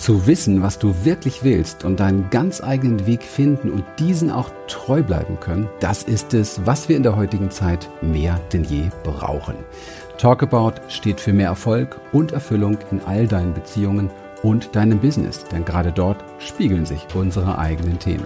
Zu wissen, was du wirklich willst und deinen ganz eigenen Weg finden und diesen auch treu bleiben können, das ist es, was wir in der heutigen Zeit mehr denn je brauchen. Talkabout steht für mehr Erfolg und Erfüllung in all deinen Beziehungen und deinem Business, denn gerade dort spiegeln sich unsere eigenen Themen.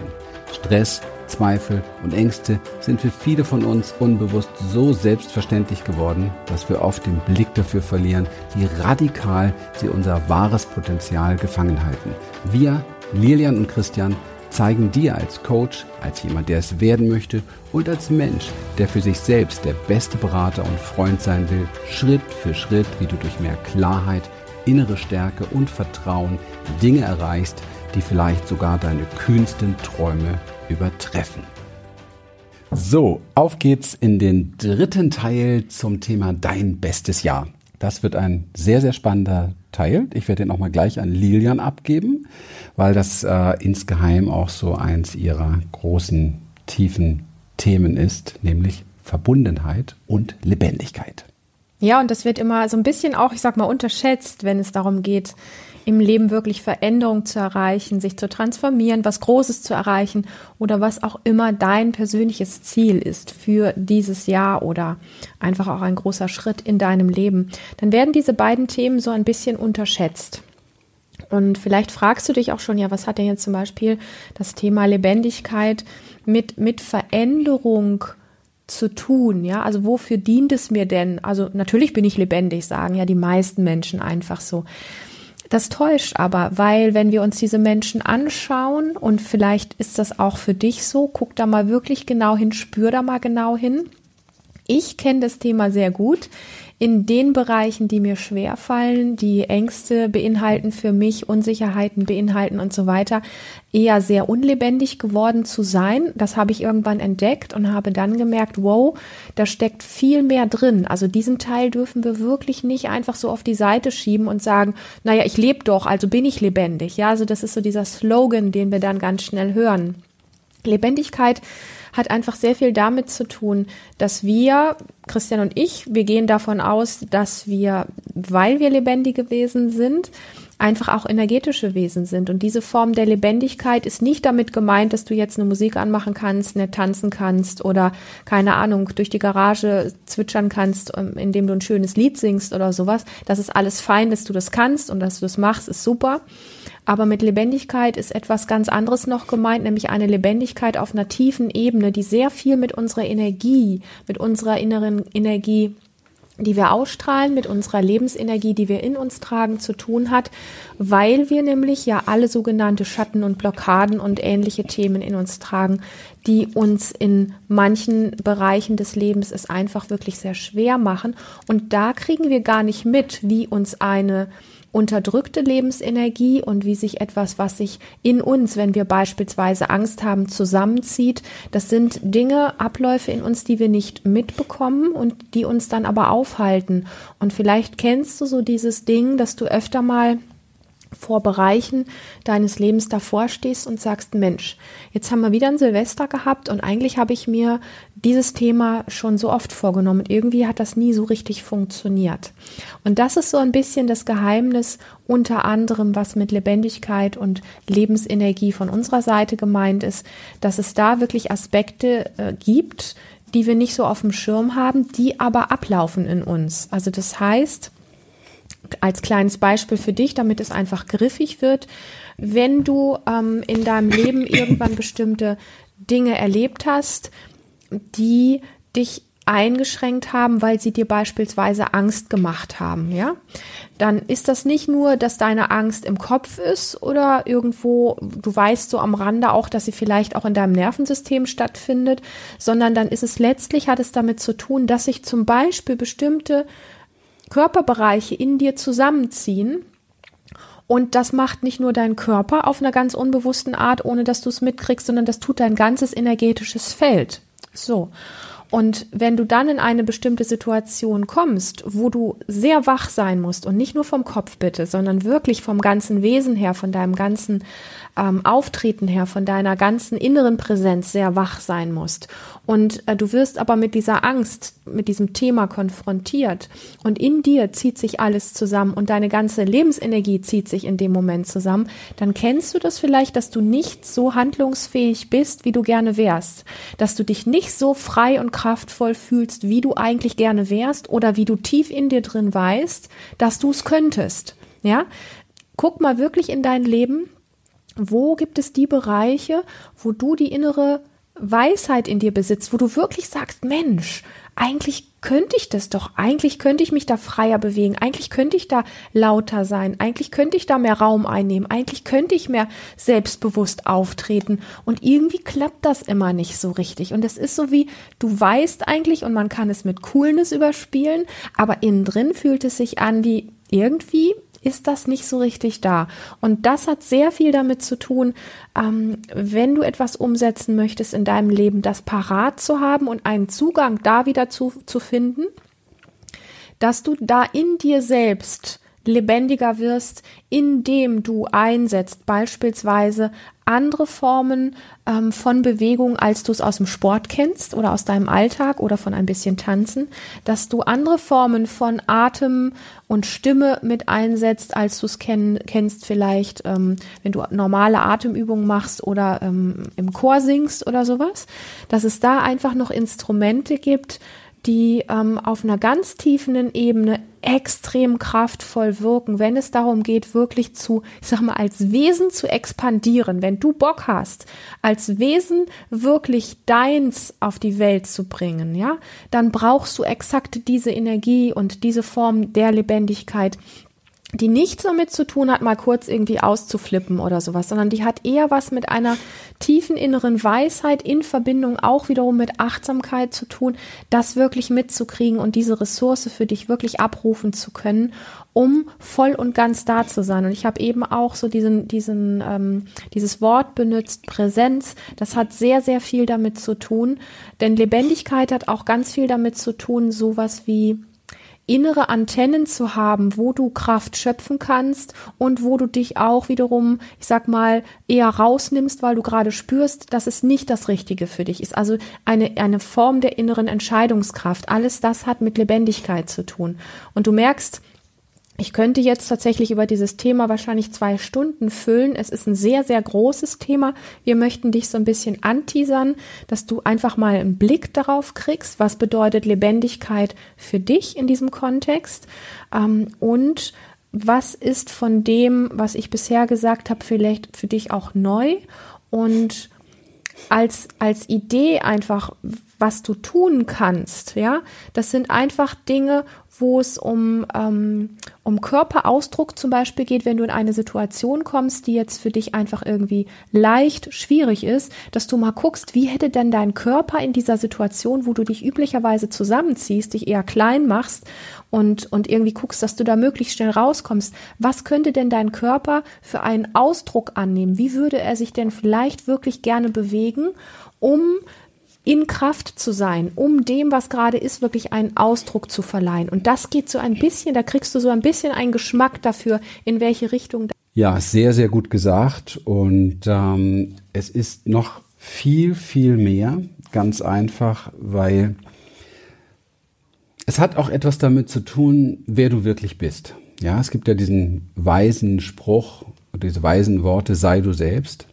Stress, Zweifel und Ängste sind für viele von uns unbewusst so selbstverständlich geworden, dass wir oft den Blick dafür verlieren, wie radikal sie unser wahres Potenzial gefangen halten. Wir, Lilian und Christian, zeigen dir als Coach, als jemand, der es werden möchte und als Mensch, der für sich selbst der beste Berater und Freund sein will, Schritt für Schritt, wie du durch mehr Klarheit, innere Stärke und Vertrauen Dinge erreichst, die vielleicht sogar deine kühnsten Träume übertreffen. So, auf geht's in den dritten Teil zum Thema Dein bestes Jahr. Das wird ein sehr, sehr spannender Teil. Ich werde den auch mal gleich an Lilian abgeben, weil das äh, insgeheim auch so eins ihrer großen, tiefen Themen ist, nämlich Verbundenheit und Lebendigkeit. Ja, und das wird immer so ein bisschen auch, ich sag mal, unterschätzt, wenn es darum geht, im Leben wirklich Veränderung zu erreichen, sich zu transformieren, was Großes zu erreichen oder was auch immer dein persönliches Ziel ist für dieses Jahr oder einfach auch ein großer Schritt in deinem Leben, dann werden diese beiden Themen so ein bisschen unterschätzt. Und vielleicht fragst du dich auch schon, ja, was hat denn jetzt zum Beispiel das Thema Lebendigkeit mit, mit Veränderung zu tun, ja? Also wofür dient es mir denn? Also natürlich bin ich lebendig, sagen ja die meisten Menschen einfach so. Das täuscht aber, weil wenn wir uns diese Menschen anschauen und vielleicht ist das auch für dich so, guck da mal wirklich genau hin, spür da mal genau hin. Ich kenne das Thema sehr gut in den Bereichen, die mir schwer fallen, die Ängste beinhalten für mich, Unsicherheiten beinhalten und so weiter, eher sehr unlebendig geworden zu sein. Das habe ich irgendwann entdeckt und habe dann gemerkt, wow, da steckt viel mehr drin. Also diesen Teil dürfen wir wirklich nicht einfach so auf die Seite schieben und sagen, naja, ich lebe doch, also bin ich lebendig. Ja, also das ist so dieser Slogan, den wir dann ganz schnell hören. Lebendigkeit hat einfach sehr viel damit zu tun, dass wir, Christian und ich, wir gehen davon aus, dass wir, weil wir lebendige Wesen sind, einfach auch energetische Wesen sind. Und diese Form der Lebendigkeit ist nicht damit gemeint, dass du jetzt eine Musik anmachen kannst, nicht tanzen kannst oder keine Ahnung, durch die Garage zwitschern kannst, ähm, indem du ein schönes Lied singst oder sowas. Das ist alles fein, dass du das kannst und dass du das machst, ist super. Aber mit Lebendigkeit ist etwas ganz anderes noch gemeint, nämlich eine Lebendigkeit auf einer tiefen Ebene, die sehr viel mit unserer Energie, mit unserer inneren Energie die wir ausstrahlen, mit unserer Lebensenergie, die wir in uns tragen, zu tun hat, weil wir nämlich ja alle sogenannte Schatten und Blockaden und ähnliche Themen in uns tragen, die uns in manchen Bereichen des Lebens es einfach wirklich sehr schwer machen. Und da kriegen wir gar nicht mit, wie uns eine unterdrückte Lebensenergie und wie sich etwas, was sich in uns, wenn wir beispielsweise Angst haben, zusammenzieht. Das sind Dinge, Abläufe in uns, die wir nicht mitbekommen und die uns dann aber aufhalten. Und vielleicht kennst du so dieses Ding, dass du öfter mal vor Bereichen deines Lebens davor stehst und sagst, Mensch, jetzt haben wir wieder ein Silvester gehabt und eigentlich habe ich mir dieses Thema schon so oft vorgenommen. Und irgendwie hat das nie so richtig funktioniert. Und das ist so ein bisschen das Geheimnis unter anderem, was mit Lebendigkeit und Lebensenergie von unserer Seite gemeint ist, dass es da wirklich Aspekte äh, gibt, die wir nicht so auf dem Schirm haben, die aber ablaufen in uns. Also das heißt, als kleines Beispiel für dich, damit es einfach griffig wird, wenn du ähm, in deinem Leben irgendwann bestimmte Dinge erlebt hast, die dich eingeschränkt haben, weil sie dir beispielsweise Angst gemacht haben, ja, dann ist das nicht nur, dass deine Angst im Kopf ist oder irgendwo, du weißt so am Rande auch, dass sie vielleicht auch in deinem Nervensystem stattfindet, sondern dann ist es letztlich, hat es damit zu tun, dass sich zum Beispiel bestimmte Körperbereiche in dir zusammenziehen. Und das macht nicht nur dein Körper auf einer ganz unbewussten Art, ohne dass du es mitkriegst, sondern das tut dein ganzes energetisches Feld. So. Und wenn du dann in eine bestimmte Situation kommst, wo du sehr wach sein musst und nicht nur vom Kopf bitte, sondern wirklich vom ganzen Wesen her, von deinem ganzen ähm, Auftreten her, von deiner ganzen inneren Präsenz sehr wach sein musst. Und äh, du wirst aber mit dieser Angst, mit diesem Thema konfrontiert. Und in dir zieht sich alles zusammen und deine ganze Lebensenergie zieht sich in dem Moment zusammen. Dann kennst du das vielleicht, dass du nicht so handlungsfähig bist, wie du gerne wärst. Dass du dich nicht so frei und kraftvoll fühlst, wie du eigentlich gerne wärst oder wie du tief in dir drin weißt, dass du es könntest. Ja? Guck mal wirklich in dein Leben wo gibt es die Bereiche, wo du die innere Weisheit in dir besitzt, wo du wirklich sagst, Mensch, eigentlich könnte ich das doch, eigentlich könnte ich mich da freier bewegen, eigentlich könnte ich da lauter sein, eigentlich könnte ich da mehr Raum einnehmen, eigentlich könnte ich mehr selbstbewusst auftreten. Und irgendwie klappt das immer nicht so richtig. Und es ist so wie, du weißt eigentlich und man kann es mit Coolness überspielen, aber innen drin fühlt es sich an wie irgendwie ist das nicht so richtig da. Und das hat sehr viel damit zu tun, ähm, wenn du etwas umsetzen möchtest in deinem Leben, das parat zu haben und einen Zugang da wieder zu, zu finden, dass du da in dir selbst lebendiger wirst, indem du einsetzt, beispielsweise andere Formen ähm, von Bewegung, als du es aus dem Sport kennst oder aus deinem Alltag oder von ein bisschen Tanzen, dass du andere Formen von Atem und Stimme mit einsetzt, als du es kenn kennst vielleicht, ähm, wenn du normale Atemübungen machst oder ähm, im Chor singst oder sowas, dass es da einfach noch Instrumente gibt, die ähm, auf einer ganz tiefen Ebene extrem kraftvoll wirken, wenn es darum geht, wirklich zu, ich sag mal, als Wesen zu expandieren. Wenn du Bock hast, als Wesen wirklich deins auf die Welt zu bringen, ja, dann brauchst du exakt diese Energie und diese Form der Lebendigkeit, die nichts damit zu tun hat, mal kurz irgendwie auszuflippen oder sowas, sondern die hat eher was mit einer tiefen inneren Weisheit in Verbindung auch wiederum mit Achtsamkeit zu tun, das wirklich mitzukriegen und diese Ressource für dich wirklich abrufen zu können, um voll und ganz da zu sein. Und ich habe eben auch so diesen, diesen, ähm, dieses Wort benutzt, Präsenz. Das hat sehr, sehr viel damit zu tun, denn Lebendigkeit hat auch ganz viel damit zu tun, sowas wie innere Antennen zu haben, wo du Kraft schöpfen kannst und wo du dich auch wiederum, ich sag mal, eher rausnimmst, weil du gerade spürst, dass es nicht das Richtige für dich ist. Also eine, eine Form der inneren Entscheidungskraft. Alles das hat mit Lebendigkeit zu tun. Und du merkst, ich könnte jetzt tatsächlich über dieses Thema wahrscheinlich zwei Stunden füllen. Es ist ein sehr, sehr großes Thema. Wir möchten dich so ein bisschen anteasern, dass du einfach mal einen Blick darauf kriegst, was bedeutet Lebendigkeit für dich in diesem Kontext ähm, und was ist von dem, was ich bisher gesagt habe, vielleicht für dich auch neu und als, als Idee einfach, was du tun kannst, ja, das sind einfach Dinge, wo es um, ähm, um Körperausdruck zum Beispiel geht, wenn du in eine Situation kommst, die jetzt für dich einfach irgendwie leicht schwierig ist, dass du mal guckst, wie hätte denn dein Körper in dieser Situation, wo du dich üblicherweise zusammenziehst, dich eher klein machst und, und irgendwie guckst, dass du da möglichst schnell rauskommst. Was könnte denn dein Körper für einen Ausdruck annehmen? Wie würde er sich denn vielleicht wirklich gerne bewegen, um in Kraft zu sein, um dem, was gerade ist, wirklich einen Ausdruck zu verleihen. Und das geht so ein bisschen, da kriegst du so ein bisschen einen Geschmack dafür, in welche Richtung. Ja, sehr, sehr gut gesagt. Und ähm, es ist noch viel, viel mehr, ganz einfach, weil es hat auch etwas damit zu tun, wer du wirklich bist. Ja, es gibt ja diesen weisen Spruch, diese weisen Worte, sei du selbst.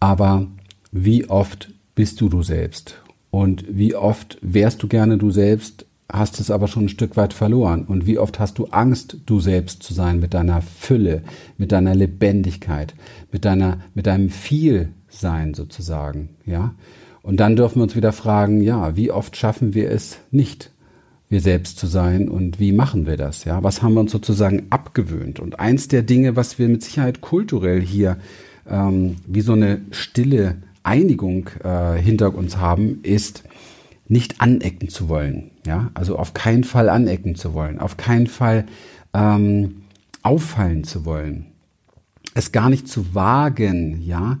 Aber wie oft bist du du selbst? Und wie oft wärst du gerne du selbst, hast es aber schon ein Stück weit verloren? Und wie oft hast du Angst, du selbst zu sein mit deiner Fülle, mit deiner Lebendigkeit, mit deiner, mit deinem Vielsein sozusagen, ja? Und dann dürfen wir uns wieder fragen, ja, wie oft schaffen wir es nicht, wir selbst zu sein und wie machen wir das, ja? Was haben wir uns sozusagen abgewöhnt? Und eins der Dinge, was wir mit Sicherheit kulturell hier ähm, wie so eine stille Einigung äh, hinter uns haben, ist nicht anecken zu wollen. Ja, also auf keinen Fall anecken zu wollen, auf keinen Fall ähm, auffallen zu wollen, es gar nicht zu wagen, ja,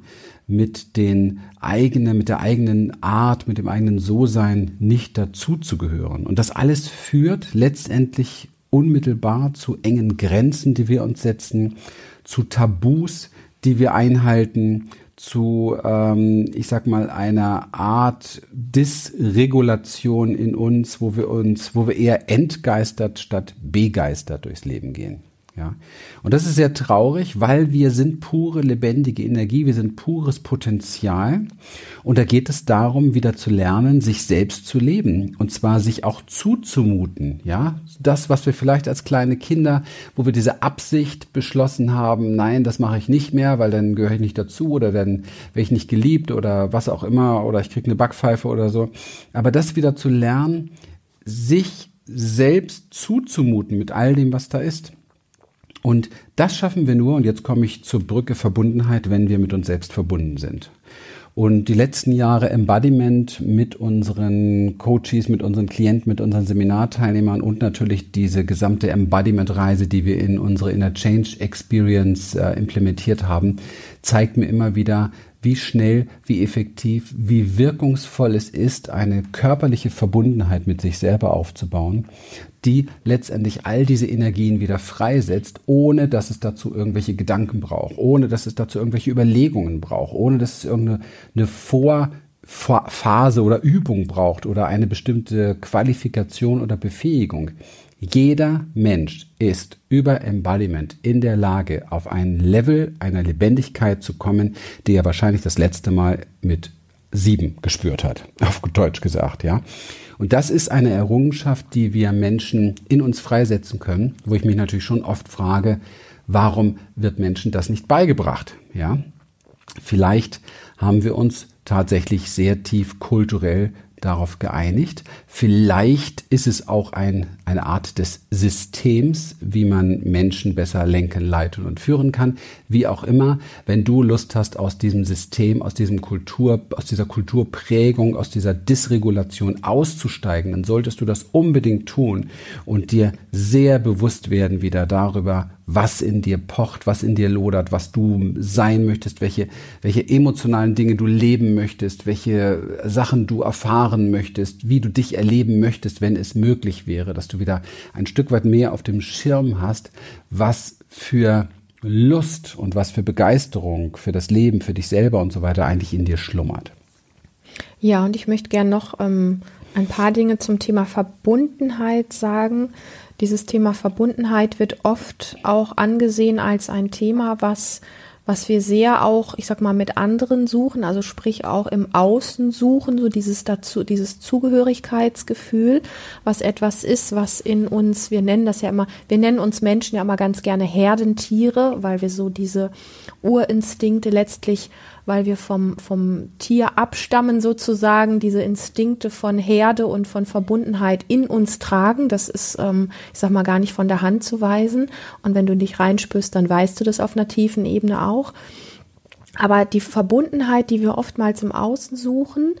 mit den eigenen, mit der eigenen Art, mit dem eigenen So-Sein nicht dazuzugehören. Und das alles führt letztendlich unmittelbar zu engen Grenzen, die wir uns setzen, zu Tabus, die wir einhalten, zu, ähm, ich sag mal, einer Art Dysregulation in uns, wo wir uns, wo wir eher entgeistert statt begeistert durchs Leben gehen. Ja. Und das ist sehr traurig, weil wir sind pure lebendige Energie, wir sind pures Potenzial. Und da geht es darum, wieder zu lernen, sich selbst zu leben. Und zwar sich auch zuzumuten. Ja. Das, was wir vielleicht als kleine Kinder, wo wir diese Absicht beschlossen haben, nein, das mache ich nicht mehr, weil dann gehöre ich nicht dazu oder dann werde ich nicht geliebt oder was auch immer oder ich kriege eine Backpfeife oder so. Aber das wieder zu lernen, sich selbst zuzumuten mit all dem, was da ist. Und das schaffen wir nur, und jetzt komme ich zur Brücke Verbundenheit, wenn wir mit uns selbst verbunden sind. Und die letzten Jahre Embodiment mit unseren Coaches, mit unseren Klienten, mit unseren Seminarteilnehmern und natürlich diese gesamte Embodiment-Reise, die wir in unsere Inner Change Experience äh, implementiert haben, zeigt mir immer wieder, wie schnell, wie effektiv, wie wirkungsvoll es ist, eine körperliche Verbundenheit mit sich selber aufzubauen, die letztendlich all diese Energien wieder freisetzt, ohne dass es dazu irgendwelche Gedanken braucht, ohne dass es dazu irgendwelche Überlegungen braucht, ohne dass es irgendeine Vor Phase oder Übung braucht oder eine bestimmte Qualifikation oder Befähigung. Jeder Mensch ist über Embodiment in der Lage, auf ein Level einer Lebendigkeit zu kommen, die er wahrscheinlich das letzte Mal mit sieben gespürt hat, auf Deutsch gesagt, ja. Und das ist eine Errungenschaft, die wir Menschen in uns freisetzen können, wo ich mich natürlich schon oft frage, warum wird Menschen das nicht beigebracht, ja? Vielleicht haben wir uns tatsächlich sehr tief kulturell darauf geeinigt. Vielleicht ist es auch ein, eine Art des Systems, wie man Menschen besser lenken, leiten und führen kann. Wie auch immer, wenn du Lust hast, aus diesem System, aus diesem Kultur, aus dieser Kulturprägung, aus dieser Dysregulation auszusteigen, dann solltest du das unbedingt tun und dir sehr bewusst werden wieder darüber, was in dir pocht, was in dir lodert, was du sein möchtest, welche, welche emotionalen Dinge du leben möchtest, welche Sachen du erfahren möchtest, wie du dich erleben möchtest, wenn es möglich wäre, dass du wieder ein Stück weit mehr auf dem Schirm hast, was für Lust und was für Begeisterung für das Leben, für dich selber und so weiter eigentlich in dir schlummert. Ja, und ich möchte gerne noch ähm, ein paar Dinge zum Thema Verbundenheit sagen. Dieses Thema Verbundenheit wird oft auch angesehen als ein Thema, was was wir sehr auch, ich sag mal, mit anderen suchen, also sprich auch im Außen suchen, so dieses dazu, dieses Zugehörigkeitsgefühl, was etwas ist, was in uns, wir nennen das ja immer, wir nennen uns Menschen ja immer ganz gerne Herdentiere, weil wir so diese Urinstinkte letztlich weil wir vom, vom Tier abstammen sozusagen, diese Instinkte von Herde und von Verbundenheit in uns tragen. Das ist, ähm, ich sag mal, gar nicht von der Hand zu weisen. Und wenn du dich reinspürst, dann weißt du das auf einer tiefen Ebene auch. Aber die Verbundenheit, die wir oftmals im Außen suchen,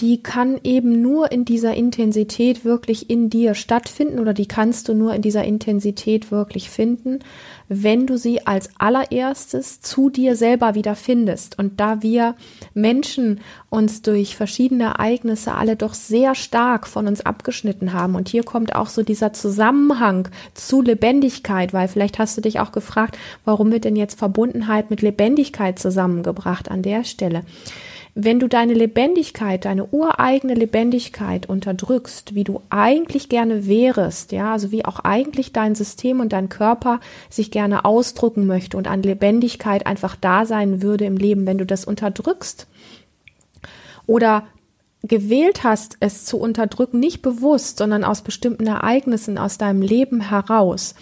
die kann eben nur in dieser Intensität wirklich in dir stattfinden oder die kannst du nur in dieser Intensität wirklich finden, wenn du sie als allererstes zu dir selber wieder findest. Und da wir Menschen uns durch verschiedene Ereignisse alle doch sehr stark von uns abgeschnitten haben, und hier kommt auch so dieser Zusammenhang zu Lebendigkeit, weil vielleicht hast du dich auch gefragt, warum wird denn jetzt Verbundenheit mit Lebendigkeit zusammengebracht an der Stelle wenn du deine Lebendigkeit, deine ureigene Lebendigkeit unterdrückst, wie du eigentlich gerne wärest, ja, also wie auch eigentlich dein System und dein Körper sich gerne ausdrücken möchte und an Lebendigkeit einfach da sein würde im Leben, wenn du das unterdrückst oder gewählt hast, es zu unterdrücken, nicht bewusst, sondern aus bestimmten Ereignissen aus deinem Leben heraus,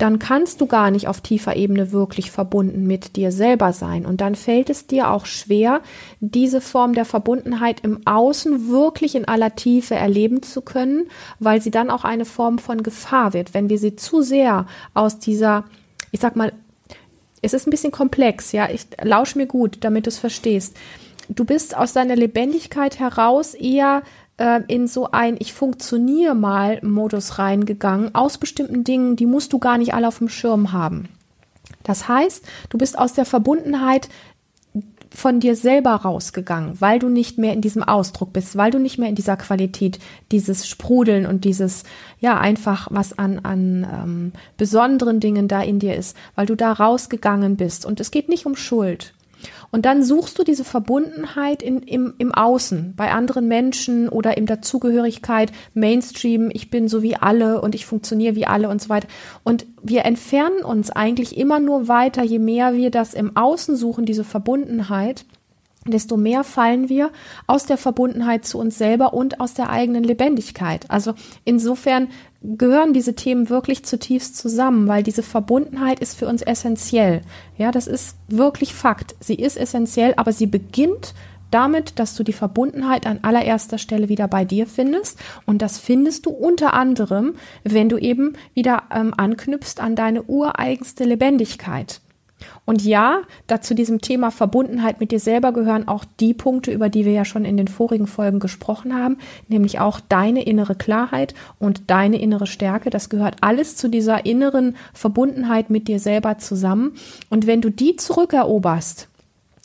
dann kannst du gar nicht auf tiefer Ebene wirklich verbunden mit dir selber sein. Und dann fällt es dir auch schwer, diese Form der Verbundenheit im Außen wirklich in aller Tiefe erleben zu können, weil sie dann auch eine Form von Gefahr wird. Wenn wir sie zu sehr aus dieser, ich sag mal, es ist ein bisschen komplex, ja, ich lausch mir gut, damit du es verstehst. Du bist aus deiner Lebendigkeit heraus eher äh, in so ein Ich funktioniere mal Modus reingegangen, aus bestimmten Dingen, die musst du gar nicht alle auf dem Schirm haben. Das heißt, du bist aus der Verbundenheit von dir selber rausgegangen, weil du nicht mehr in diesem Ausdruck bist, weil du nicht mehr in dieser Qualität, dieses Sprudeln und dieses, ja, einfach was an, an ähm, besonderen Dingen da in dir ist, weil du da rausgegangen bist. Und es geht nicht um Schuld. Und dann suchst du diese Verbundenheit in, im, im Außen, bei anderen Menschen oder in Dazugehörigkeit, Mainstream, ich bin so wie alle und ich funktioniere wie alle und so weiter. Und wir entfernen uns eigentlich immer nur weiter, je mehr wir das im Außen suchen, diese Verbundenheit desto mehr fallen wir aus der Verbundenheit zu uns selber und aus der eigenen Lebendigkeit. Also insofern gehören diese Themen wirklich zutiefst zusammen, weil diese Verbundenheit ist für uns essentiell. Ja, das ist wirklich Fakt. Sie ist essentiell, aber sie beginnt damit, dass du die Verbundenheit an allererster Stelle wieder bei dir findest. Und das findest du unter anderem, wenn du eben wieder ähm, anknüpfst an deine ureigenste Lebendigkeit. Und ja, da zu diesem Thema Verbundenheit mit dir selber gehören auch die Punkte, über die wir ja schon in den vorigen Folgen gesprochen haben, nämlich auch deine innere Klarheit und deine innere Stärke. Das gehört alles zu dieser inneren Verbundenheit mit dir selber zusammen. Und wenn du die zurückeroberst,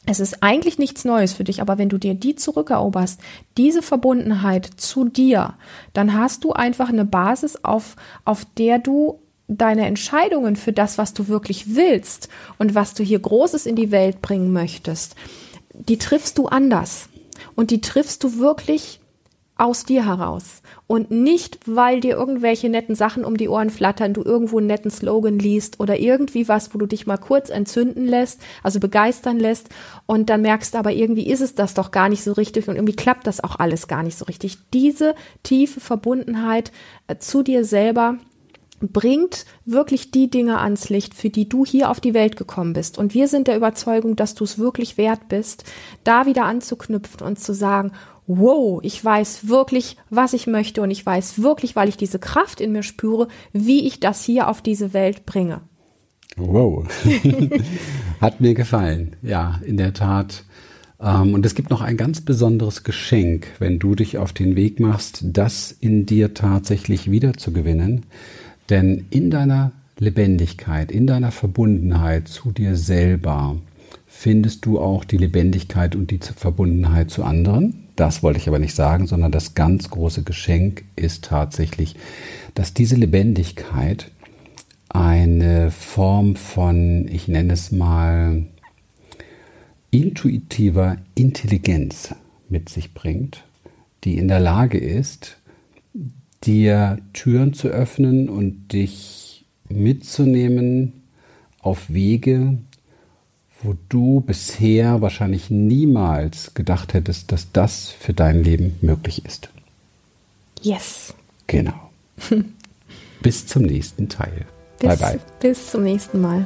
es ist eigentlich nichts Neues für dich, aber wenn du dir die zurückeroberst, diese Verbundenheit zu dir, dann hast du einfach eine Basis, auf, auf der du deine Entscheidungen für das, was du wirklich willst und was du hier Großes in die Welt bringen möchtest, die triffst du anders. Und die triffst du wirklich aus dir heraus. Und nicht, weil dir irgendwelche netten Sachen um die Ohren flattern, du irgendwo einen netten Slogan liest oder irgendwie was, wo du dich mal kurz entzünden lässt, also begeistern lässt und dann merkst aber irgendwie ist es das doch gar nicht so richtig und irgendwie klappt das auch alles gar nicht so richtig. Diese tiefe Verbundenheit äh, zu dir selber, bringt wirklich die Dinge ans Licht, für die du hier auf die Welt gekommen bist. Und wir sind der Überzeugung, dass du es wirklich wert bist, da wieder anzuknüpfen und zu sagen, wow, ich weiß wirklich, was ich möchte und ich weiß wirklich, weil ich diese Kraft in mir spüre, wie ich das hier auf diese Welt bringe. Wow. Hat mir gefallen. Ja, in der Tat. Ähm, und es gibt noch ein ganz besonderes Geschenk, wenn du dich auf den Weg machst, das in dir tatsächlich wiederzugewinnen. Denn in deiner Lebendigkeit, in deiner Verbundenheit zu dir selber findest du auch die Lebendigkeit und die Verbundenheit zu anderen. Das wollte ich aber nicht sagen, sondern das ganz große Geschenk ist tatsächlich, dass diese Lebendigkeit eine Form von, ich nenne es mal, intuitiver Intelligenz mit sich bringt, die in der Lage ist, dir Türen zu öffnen und dich mitzunehmen auf Wege, wo du bisher wahrscheinlich niemals gedacht hättest, dass das für dein Leben möglich ist. Yes. Genau. bis zum nächsten Teil. Bis, bye bye. Bis zum nächsten Mal.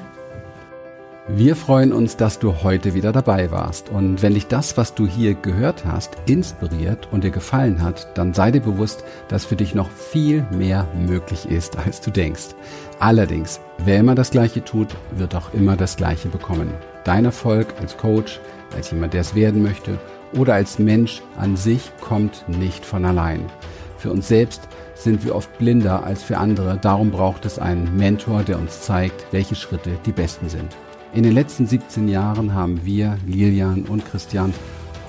Wir freuen uns, dass du heute wieder dabei warst. Und wenn dich das, was du hier gehört hast, inspiriert und dir gefallen hat, dann sei dir bewusst, dass für dich noch viel mehr möglich ist, als du denkst. Allerdings, wer immer das Gleiche tut, wird auch immer das Gleiche bekommen. Dein Erfolg als Coach, als jemand, der es werden möchte oder als Mensch an sich kommt nicht von allein. Für uns selbst sind wir oft blinder als für andere. Darum braucht es einen Mentor, der uns zeigt, welche Schritte die besten sind. In den letzten 17 Jahren haben wir, Lilian und Christian,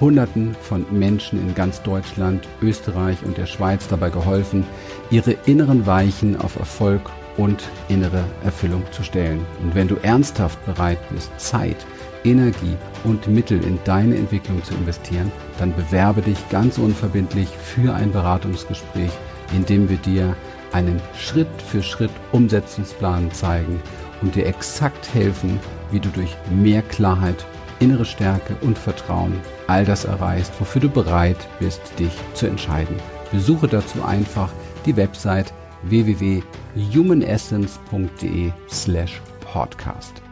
Hunderten von Menschen in ganz Deutschland, Österreich und der Schweiz dabei geholfen, ihre inneren Weichen auf Erfolg und innere Erfüllung zu stellen. Und wenn du ernsthaft bereit bist, Zeit, Energie und Mittel in deine Entwicklung zu investieren, dann bewerbe dich ganz unverbindlich für ein Beratungsgespräch, in dem wir dir einen Schritt für Schritt Umsetzungsplan zeigen und dir exakt helfen, wie du durch mehr Klarheit, innere Stärke und Vertrauen all das erreichst, wofür du bereit bist, dich zu entscheiden. Besuche dazu einfach die Website www.humanessence.de slash podcast.